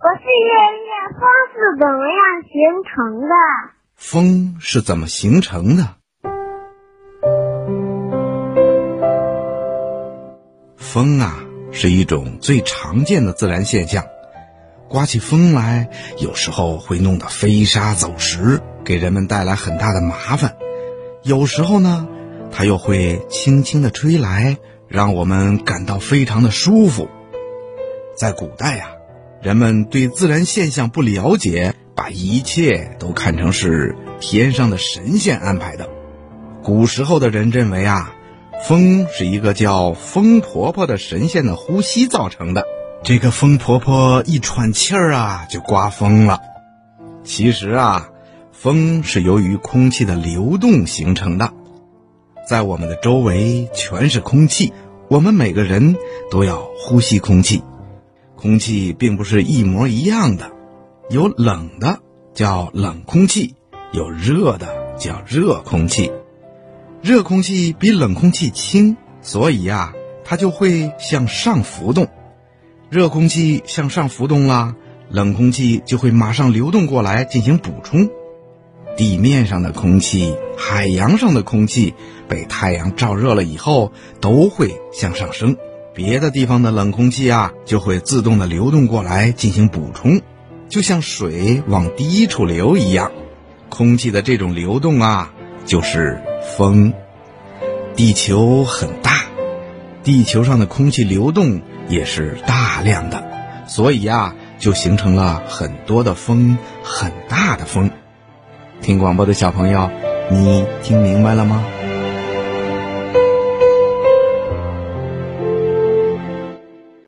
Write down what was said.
我是月月，风是怎么样形成的？风是怎么形成的？风啊，是一种最常见的自然现象。刮起风来，有时候会弄得飞沙走石，给人们带来很大的麻烦；有时候呢，它又会轻轻的吹来，让我们感到非常的舒服。在古代呀，人们对自然现象不了解，把一切都看成是天上的神仙安排的。古时候的人认为啊，风是一个叫风婆婆的神仙的呼吸造成的。这个风婆婆一喘气儿啊，就刮风了。其实啊，风是由于空气的流动形成的。在我们的周围全是空气，我们每个人都要呼吸空气。空气并不是一模一样的，有冷的叫冷空气，有热的叫热空气。热空气比冷空气轻，所以呀，它就会向上浮动。热空气向上浮动了，冷空气就会马上流动过来进行补充。地面上的空气、海洋上的空气被太阳照热了以后，都会向上升。别的地方的冷空气啊，就会自动的流动过来进行补充，就像水往低处流一样。空气的这种流动啊，就是风。地球很大，地球上的空气流动。也是大量的，所以呀，就形成了很多的风，很大的风。听广播的小朋友，你听明白了吗？